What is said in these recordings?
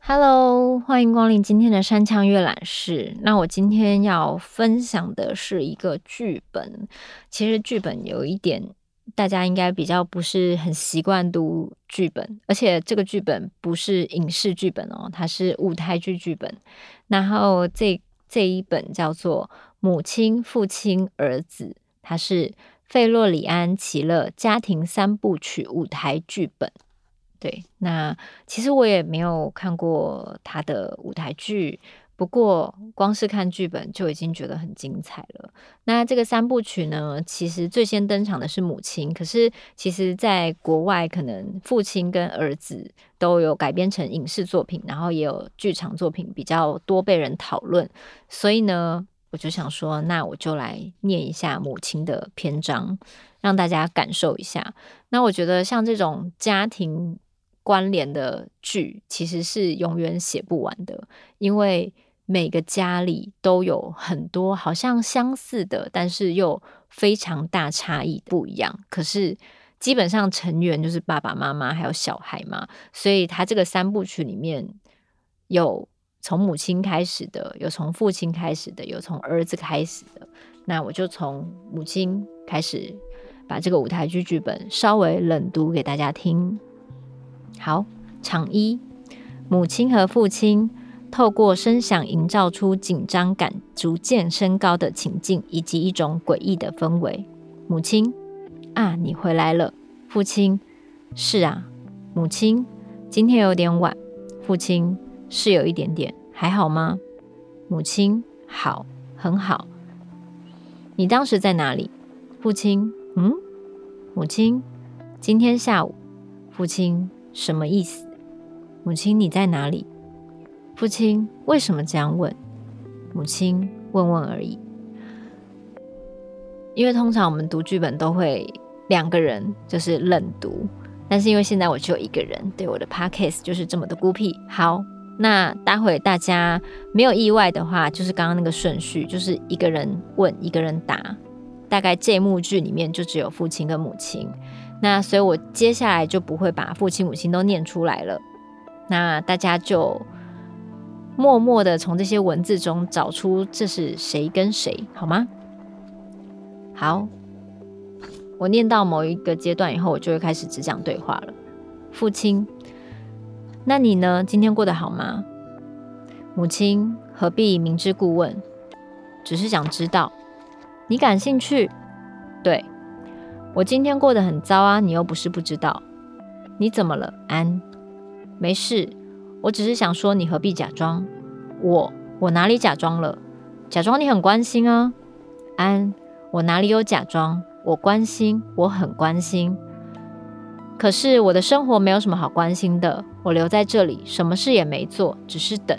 Hello，欢迎光临今天的山羌阅览室。那我今天要分享的是一个剧本。其实剧本有一点，大家应该比较不是很习惯读剧本，而且这个剧本不是影视剧本哦，它是舞台剧剧本。然后这这一本叫做《母亲、父亲、儿子》，它是费洛里安·齐勒家庭三部曲舞台剧本。对，那其实我也没有看过他的舞台剧，不过光是看剧本就已经觉得很精彩了。那这个三部曲呢，其实最先登场的是母亲，可是其实在国外，可能父亲跟儿子都有改编成影视作品，然后也有剧场作品比较多被人讨论。所以呢，我就想说，那我就来念一下母亲的篇章，让大家感受一下。那我觉得像这种家庭。关联的剧其实是永远写不完的，因为每个家里都有很多好像相似的，但是又非常大差异不一样。可是基本上成员就是爸爸妈妈还有小孩嘛，所以他这个三部曲里面有从母亲开始的，有从父亲开始的，有从儿子开始的。那我就从母亲开始，把这个舞台剧剧本稍微冷读给大家听。好，场一，母亲和父亲透过声响营造出紧张感逐渐升高的情境，以及一种诡异的氛围。母亲，啊，你回来了。父亲，是啊。母亲，今天有点晚。父亲，是有一点点，还好吗？母亲，好，很好。你当时在哪里？父亲，嗯。母亲，今天下午。父亲。什么意思？母亲，你在哪里？父亲，为什么这样问？母亲，问问而已。因为通常我们读剧本都会两个人，就是冷读。但是因为现在我只有一个人，对我的 p o c a s t 就是这么的孤僻。好，那待会大家没有意外的话，就是刚刚那个顺序，就是一个人问，一个人答。大概这幕剧里面就只有父亲跟母亲。那所以，我接下来就不会把父亲、母亲都念出来了。那大家就默默的从这些文字中找出这是谁跟谁，好吗？好，我念到某一个阶段以后，我就会开始只讲对话了。父亲，那你呢？今天过得好吗？母亲，何必明知故问？只是想知道。你感兴趣？对。我今天过得很糟啊，你又不是不知道。你怎么了，安？没事，我只是想说，你何必假装？我我哪里假装了？假装你很关心啊，安。我哪里有假装？我关心，我很关心。可是我的生活没有什么好关心的，我留在这里，什么事也没做，只是等。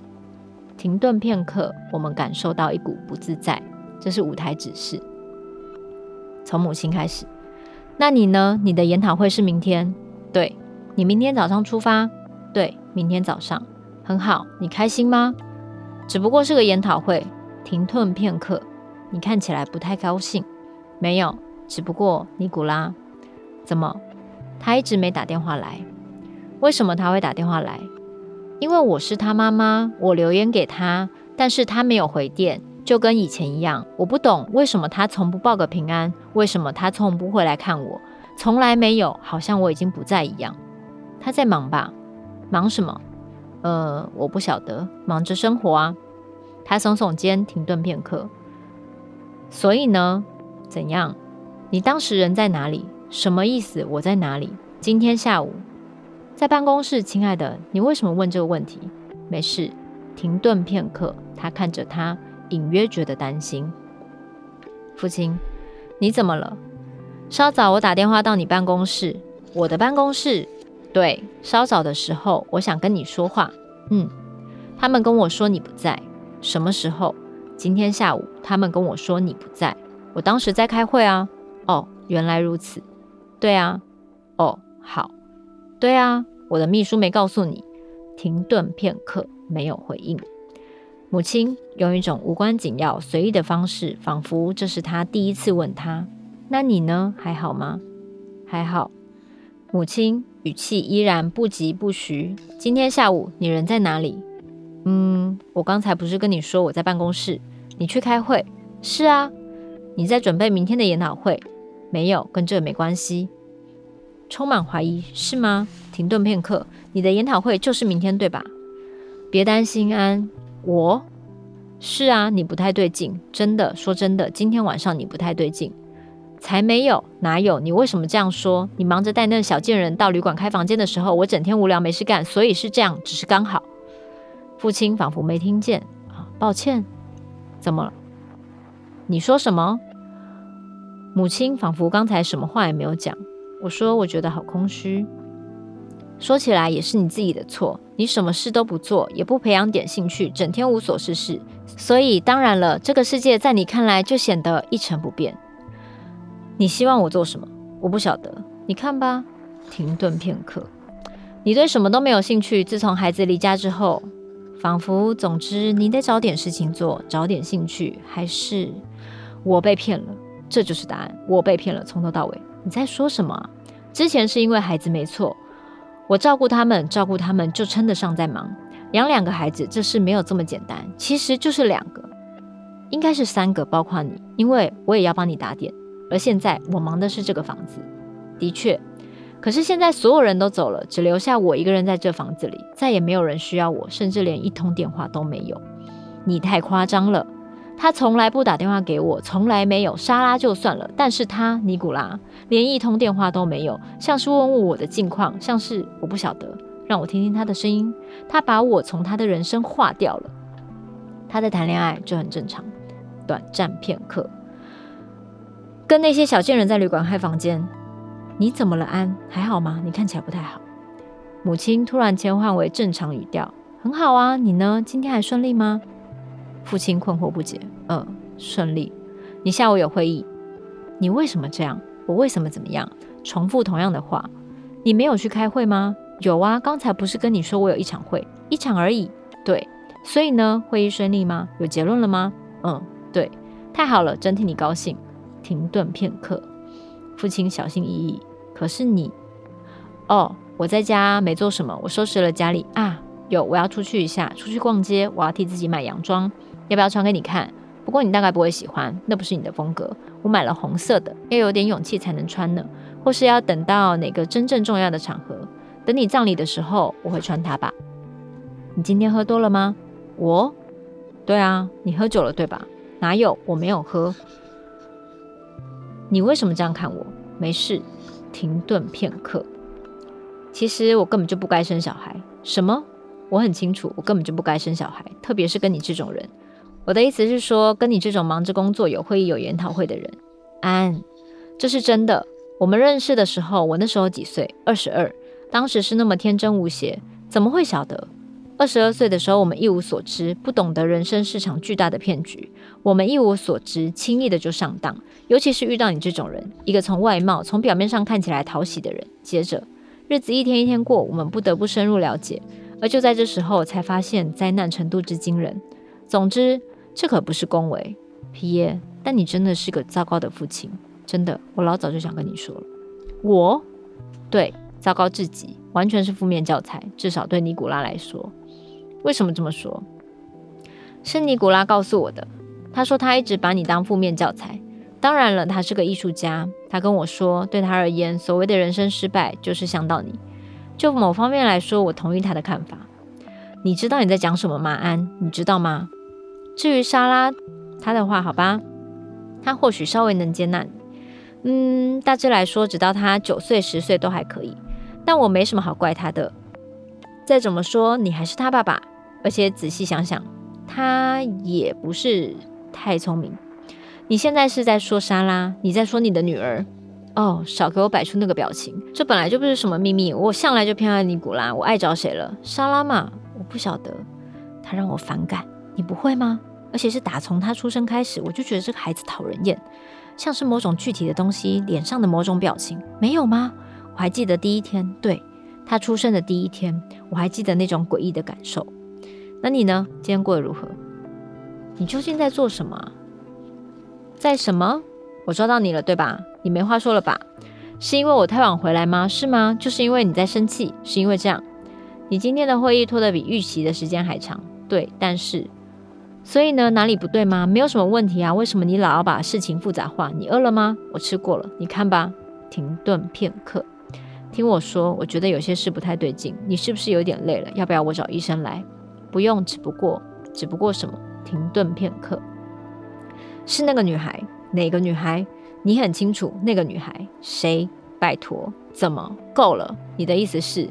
停顿片刻，我们感受到一股不自在，这是舞台指示。从母亲开始。那你呢？你的研讨会是明天？对，你明天早上出发？对，明天早上。很好，你开心吗？只不过是个研讨会。停顿片刻，你看起来不太高兴。没有，只不过尼古拉，怎么？他一直没打电话来。为什么他会打电话来？因为我是他妈妈，我留言给他，但是他没有回电。就跟以前一样，我不懂为什么他从不报个平安，为什么他从不会来看我，从来没有，好像我已经不在一样。他在忙吧？忙什么？呃，我不晓得，忙着生活啊。他耸耸肩，停顿片刻。所以呢？怎样？你当时人在哪里？什么意思？我在哪里？今天下午在办公室，亲爱的，你为什么问这个问题？没事。停顿片刻，他看着他。隐约觉得担心，父亲，你怎么了？稍早我打电话到你办公室，我的办公室。对，稍早的时候，我想跟你说话。嗯，他们跟我说你不在。什么时候？今天下午，他们跟我说你不在。我当时在开会啊。哦，原来如此。对啊。哦，好。对啊，我的秘书没告诉你。停顿片刻，没有回应。母亲用一种无关紧要、随意的方式，仿佛这是他第一次问他：“那你呢？还好吗？”“还好。”母亲语气依然不疾不徐。“今天下午你人在哪里？”“嗯，我刚才不是跟你说我在办公室？你去开会？”“是啊。”“你在准备明天的研讨会？”“没有，跟这没关系。”充满怀疑，是吗？停顿片刻，“你的研讨会就是明天，对吧？”“别担心，安。”我是啊，你不太对劲，真的，说真的，今天晚上你不太对劲，才没有，哪有？你为什么这样说？你忙着带那小贱人到旅馆开房间的时候，我整天无聊没事干，所以是这样，只是刚好。父亲仿佛没听见，啊，抱歉，怎么了？你说什么？母亲仿佛刚才什么话也没有讲。我说，我觉得好空虚。说起来也是你自己的错，你什么事都不做，也不培养点兴趣，整天无所事事，所以当然了，这个世界在你看来就显得一成不变。你希望我做什么？我不晓得，你看吧。停顿片刻，你对什么都没有兴趣。自从孩子离家之后，仿佛，总之，你得找点事情做，找点兴趣。还是我被骗了？这就是答案。我被骗了，从头到尾。你在说什么？之前是因为孩子没错。我照顾他们，照顾他们就称得上在忙。养两个孩子，这事没有这么简单，其实就是两个，应该是三个，包括你，因为我也要帮你打点。而现在我忙的是这个房子，的确。可是现在所有人都走了，只留下我一个人在这房子里，再也没有人需要我，甚至连一通电话都没有。你太夸张了。他从来不打电话给我，从来没有。莎拉就算了，但是他尼古拉连一通电话都没有，像是问问我的近况，像是我不晓得，让我听听他的声音。他把我从他的人生划掉了。他在谈恋爱，这很正常。短暂片刻，跟那些小贱人在旅馆开房间。你怎么了，安？还好吗？你看起来不太好。母亲突然切换为正常语调，很好啊。你呢？今天还顺利吗？父亲困惑不解。嗯，顺利。你下午有会议？你为什么这样？我为什么怎么样？重复同样的话。你没有去开会吗？有啊，刚才不是跟你说我有一场会，一场而已。对，所以呢，会议顺利吗？有结论了吗？嗯，对，太好了，真替你高兴。停顿片刻，父亲小心翼翼。可是你，哦，我在家没做什么，我收拾了家里啊。有，我要出去一下，出去逛街，我要替自己买洋装。要不要穿给你看？不过你大概不会喜欢，那不是你的风格。我买了红色的，要有点勇气才能穿呢。或是要等到哪个真正重要的场合，等你葬礼的时候，我会穿它吧。你今天喝多了吗？我？对啊，你喝酒了对吧？哪有？我没有喝。你为什么这样看我？没事。停顿片刻。其实我根本就不该生小孩。什么？我很清楚，我根本就不该生小孩，特别是跟你这种人。我的意思是说，跟你这种忙着工作、有会议、有研讨会的人。安，这是真的。我们认识的时候，我那时候几岁？二十二。当时是那么天真无邪，怎么会晓得？二十二岁的时候，我们一无所知，不懂得人生是场巨大的骗局。我们一无所知，轻易的就上当。尤其是遇到你这种人，一个从外貌、从表面上看起来讨喜的人。接着，日子一天一天过，我们不得不深入了解。而就在这时候，才发现灾难程度之惊人。总之。这可不是恭维，皮耶，但你真的是个糟糕的父亲，真的，我老早就想跟你说了。我，对，糟糕至极，完全是负面教材，至少对尼古拉来说。为什么这么说？是尼古拉告诉我的。他说他一直把你当负面教材。当然了，他是个艺术家。他跟我说，对他而言，所谓的人生失败就是想到你。就某方面来说，我同意他的看法。你知道你在讲什么吗，安？你知道吗？至于莎拉，他的话，好吧，他或许稍微能接纳你。嗯，大致来说，直到他九岁、十岁都还可以。但我没什么好怪他的。再怎么说，你还是他爸爸，而且仔细想想，他也不是太聪明。你现在是在说莎拉？你在说你的女儿？哦，少给我摆出那个表情，这本来就不是什么秘密。我向来就偏爱尼古拉，我爱找谁了？莎拉嘛，我不晓得，他让我反感。你不会吗？而且是打从他出生开始，我就觉得这个孩子讨人厌，像是某种具体的东西，脸上的某种表情，没有吗？我还记得第一天，对，他出生的第一天，我还记得那种诡异的感受。那你呢？今天过得如何？你究竟在做什么？在什么？我抓到你了，对吧？你没话说了吧？是因为我太晚回来吗？是吗？就是因为你在生气，是因为这样。你今天的会议拖得比预期的时间还长，对，但是，所以呢，哪里不对吗？没有什么问题啊，为什么你老要把事情复杂化？你饿了吗？我吃过了，你看吧。停顿片刻，听我说，我觉得有些事不太对劲，你是不是有点累了？要不要我找医生来？不用，只不过，只不过什么？停顿片刻，是那个女孩，哪个女孩？你很清楚那个女孩谁？拜托，怎么？够了？你的意思是，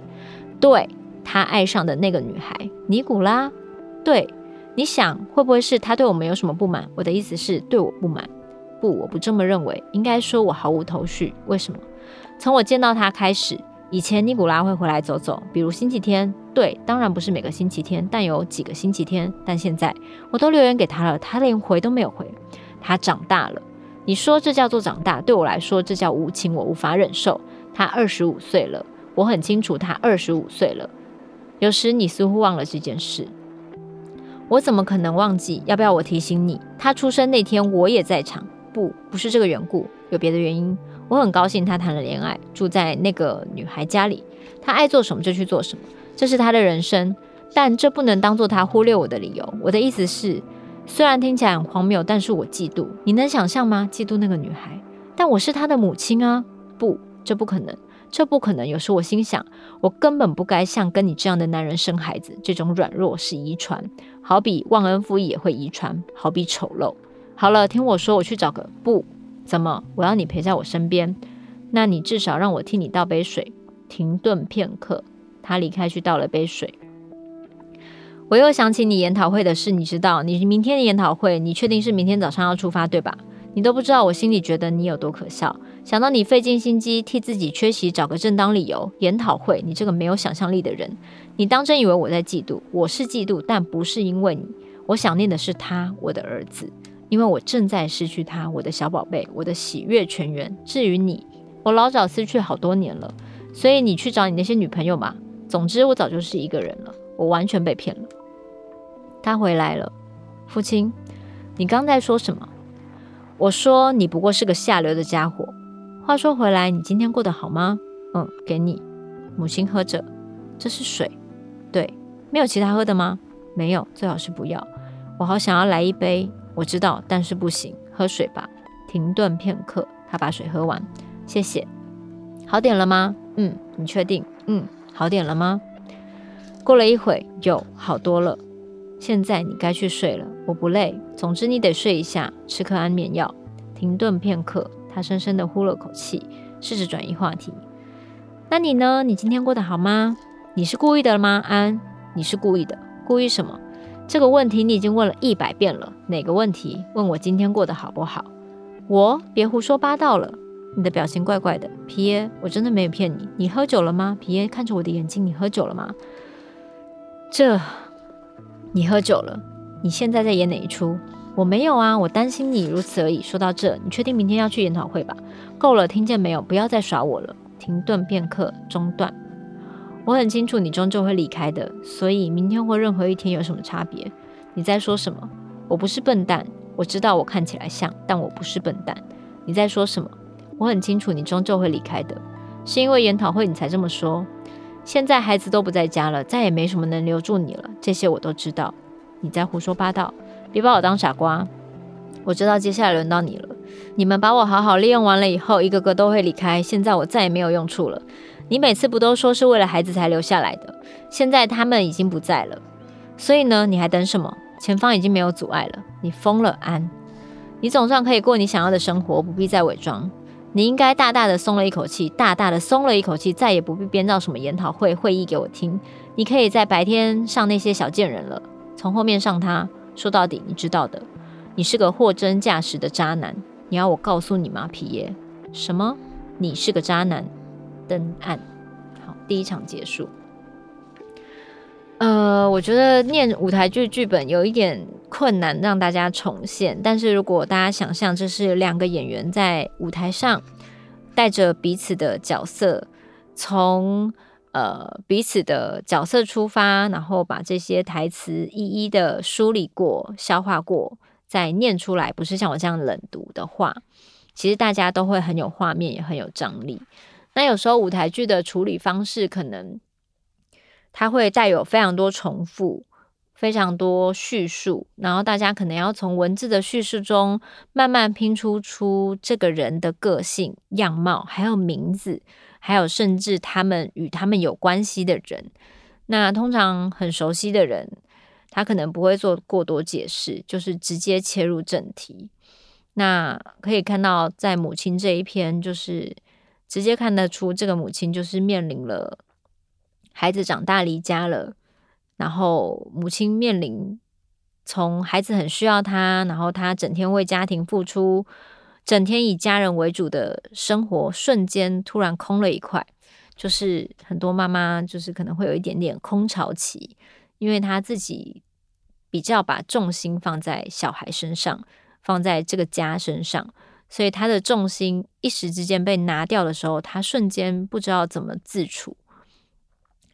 对。他爱上的那个女孩尼古拉，对，你想会不会是他对我们有什么不满？我的意思是对我不满，不，我不这么认为。应该说我毫无头绪。为什么？从我见到他开始，以前尼古拉会回来走走，比如星期天，对，当然不是每个星期天，但有几个星期天。但现在我都留言给他了，他连回都没有回。他长大了，你说这叫做长大？对我来说，这叫无情，我无法忍受。他二十五岁了，我很清楚他二十五岁了。有时你似乎忘了这件事，我怎么可能忘记？要不要我提醒你？他出生那天我也在场。不，不是这个缘故，有别的原因。我很高兴他谈了恋爱，住在那个女孩家里。他爱做什么就去做什么，这是他的人生。但这不能当做他忽略我的理由。我的意思是，虽然听起来很荒谬，但是我嫉妒。你能想象吗？嫉妒那个女孩？但我是她的母亲啊！不，这不可能。这不可能。有时我心想，我根本不该像跟你这样的男人生孩子。这种软弱是遗传，好比忘恩负义也会遗传，好比丑陋。好了，听我说，我去找个不。怎么？我要你陪在我身边。那你至少让我替你倒杯水。停顿片刻，他离开去倒了杯水。我又想起你研讨会的事，你知道，你明天的研讨会，你确定是明天早上要出发，对吧？你都不知道我心里觉得你有多可笑。想到你费尽心机替自己缺席找个正当理由，研讨会，你这个没有想象力的人，你当真以为我在嫉妒？我是嫉妒，但不是因为你，我想念的是他，我的儿子，因为我正在失去他，我的小宝贝，我的喜悦全员。至于你，我老早失去好多年了，所以你去找你那些女朋友吧。总之，我早就是一个人了，我完全被骗了。他回来了，父亲，你刚在说什么？我说你不过是个下流的家伙。话说回来，你今天过得好吗？嗯，给你。母亲喝着，这是水。对，没有其他喝的吗？没有，最好是不要。我好想要来一杯。我知道，但是不行。喝水吧。停顿片刻，他把水喝完。谢谢。好点了吗？嗯，你确定？嗯，好点了吗？过了一会，有好多了。现在你该去睡了。我不累。总之你得睡一下，吃颗安眠药。停顿片刻。他深深地呼了口气，试着转移话题。那你呢？你今天过得好吗？你是故意的吗，安？你是故意的？故意什么？这个问题你已经问了一百遍了。哪个问题？问我今天过得好不好？我？别胡说八道了。你的表情怪怪的，皮耶。我真的没有骗你。你喝酒了吗？皮耶看着我的眼睛，你喝酒了吗？这，你喝酒了。你现在在演哪一出？我没有啊，我担心你如此而已。说到这，你确定明天要去研讨会吧？够了，听见没有？不要再耍我了。停顿片刻，中断。我很清楚你终究会离开的，所以明天或任何一天有什么差别？你在说什么？我不是笨蛋，我知道我看起来像，但我不是笨蛋。你在说什么？我很清楚你终究会离开的，是因为研讨会你才这么说。现在孩子都不在家了，再也没什么能留住你了，这些我都知道。你在胡说八道。别把我当傻瓜，我知道接下来轮到你了。你们把我好好利用完了以后，一个个都会离开。现在我再也没有用处了。你每次不都说是为了孩子才留下来的？现在他们已经不在了，所以呢，你还等什么？前方已经没有阻碍了。你疯了，安！你总算可以过你想要的生活，不必再伪装。你应该大大的松了一口气，大大的松了一口气，再也不必编造什么研讨会会议给我听。你可以在白天上那些小贱人了，从后面上他。说到底，你知道的，你是个货真价实的渣男。你要我告诉你吗，皮耶？什么？你是个渣男？登岸。好，第一场结束。呃，我觉得念舞台剧剧本有一点困难，让大家重现。但是如果大家想象这是两个演员在舞台上带着彼此的角色，从呃彼此的角色出发，然后把这些台词一一的梳理过、消化过，再念出来，不是像我这样冷读的话，其实大家都会很有画面，也很有张力。那有时候舞台剧的处理方式，可能它会带有非常多重复。非常多叙述，然后大家可能要从文字的叙述中慢慢拼出出这个人的个性、样貌，还有名字，还有甚至他们与他们有关系的人。那通常很熟悉的人，他可能不会做过多解释，就是直接切入正题。那可以看到，在母亲这一篇，就是直接看得出这个母亲就是面临了孩子长大离家了。然后母亲面临从孩子很需要他，然后他整天为家庭付出，整天以家人为主的生活，瞬间突然空了一块。就是很多妈妈就是可能会有一点点空巢期，因为她自己比较把重心放在小孩身上，放在这个家身上，所以她的重心一时之间被拿掉的时候，她瞬间不知道怎么自处，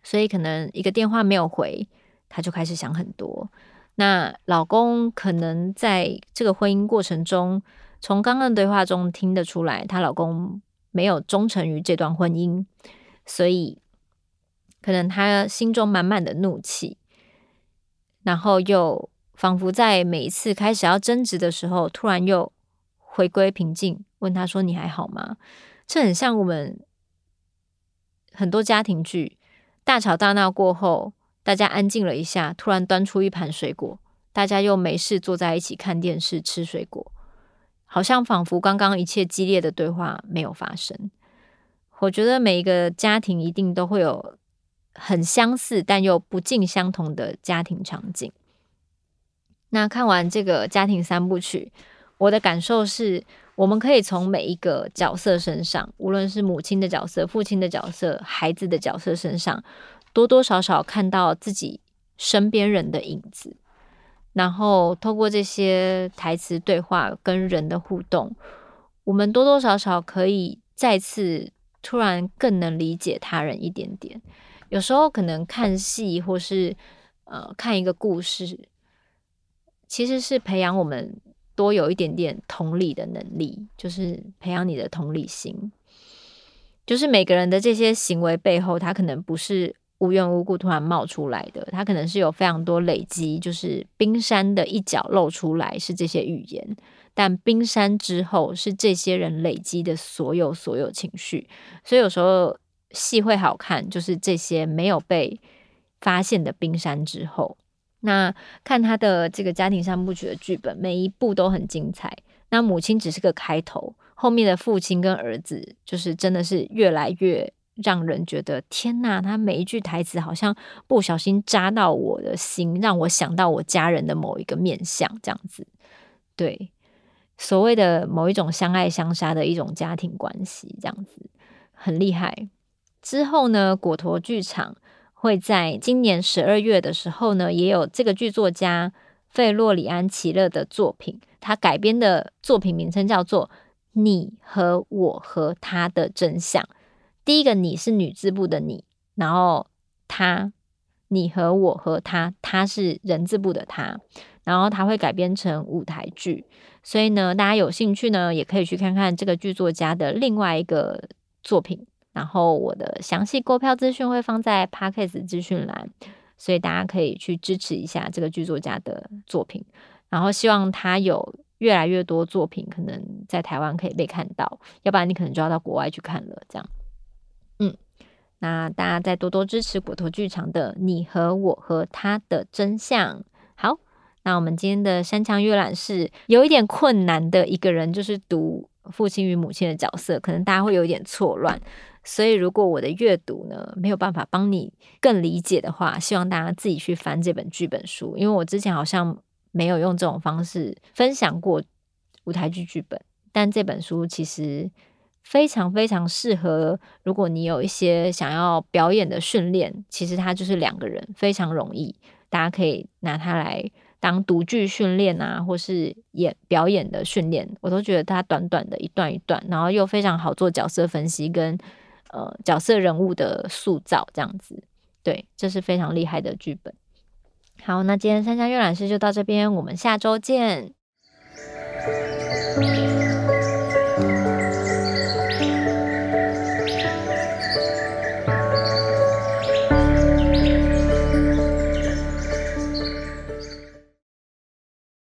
所以可能一个电话没有回。她就开始想很多，那老公可能在这个婚姻过程中，从刚刚的对话中听得出来，她老公没有忠诚于这段婚姻，所以可能她心中满满的怒气，然后又仿佛在每一次开始要争执的时候，突然又回归平静，问他说：“你还好吗？”这很像我们很多家庭剧，大吵大闹过后。大家安静了一下，突然端出一盘水果，大家又没事坐在一起看电视吃水果，好像仿佛刚刚一切激烈的对话没有发生。我觉得每一个家庭一定都会有很相似但又不尽相同的家庭场景。那看完这个家庭三部曲，我的感受是，我们可以从每一个角色身上，无论是母亲的角色、父亲的角色、孩子的角色身上。多多少少看到自己身边人的影子，然后透过这些台词对话跟人的互动，我们多多少少可以再次突然更能理解他人一点点。有时候可能看戏或是呃看一个故事，其实是培养我们多有一点点同理的能力，就是培养你的同理心。就是每个人的这些行为背后，他可能不是。无缘无故突然冒出来的，他可能是有非常多累积，就是冰山的一角露出来是这些语言，但冰山之后是这些人累积的所有所有情绪，所以有时候戏会好看，就是这些没有被发现的冰山之后。那看他的这个家庭三部曲的剧本，每一部都很精彩。那母亲只是个开头，后面的父亲跟儿子就是真的是越来越。让人觉得天呐，他每一句台词好像不小心扎到我的心，让我想到我家人的某一个面相，这样子。对，所谓的某一种相爱相杀的一种家庭关系，这样子很厉害。之后呢，果陀剧场会在今年十二月的时候呢，也有这个剧作家费洛里安奇勒的作品，他改编的作品名称叫做《你和我和他的真相》。第一个你是女字部的你，然后他，你和我和他，他是人字部的他，然后他会改编成舞台剧，所以呢，大家有兴趣呢，也可以去看看这个剧作家的另外一个作品。然后我的详细购票资讯会放在 Podcast 资讯栏，所以大家可以去支持一下这个剧作家的作品。然后希望他有越来越多作品，可能在台湾可以被看到，要不然你可能就要到国外去看了，这样。嗯，那大家再多多支持果陀剧场的《你和我和他的真相》。好，那我们今天的山羌阅览是有一点困难的一个人，就是读父亲与母亲的角色，可能大家会有一点错乱。所以，如果我的阅读呢没有办法帮你更理解的话，希望大家自己去翻这本剧本书，因为我之前好像没有用这种方式分享过舞台剧剧本，但这本书其实。非常非常适合，如果你有一些想要表演的训练，其实它就是两个人，非常容易，大家可以拿它来当独剧训练啊，或是演表演的训练，我都觉得它短短的一段一段，然后又非常好做角色分析跟呃角色人物的塑造，这样子。对，这是非常厉害的剧本。好，那今天山羌阅览室就到这边，我们下周见。